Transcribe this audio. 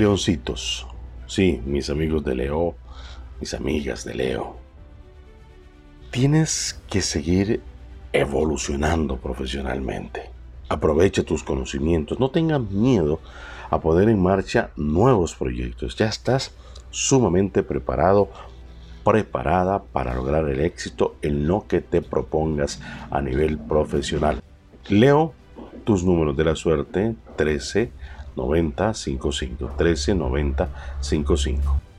Leoncitos, sí, mis amigos de Leo, mis amigas de Leo, tienes que seguir evolucionando profesionalmente. Aprovecha tus conocimientos, no tengas miedo a poner en marcha nuevos proyectos. Ya estás sumamente preparado, preparada para lograr el éxito en lo que te propongas a nivel profesional. Leo tus números de la suerte 13 90 55 13 90 55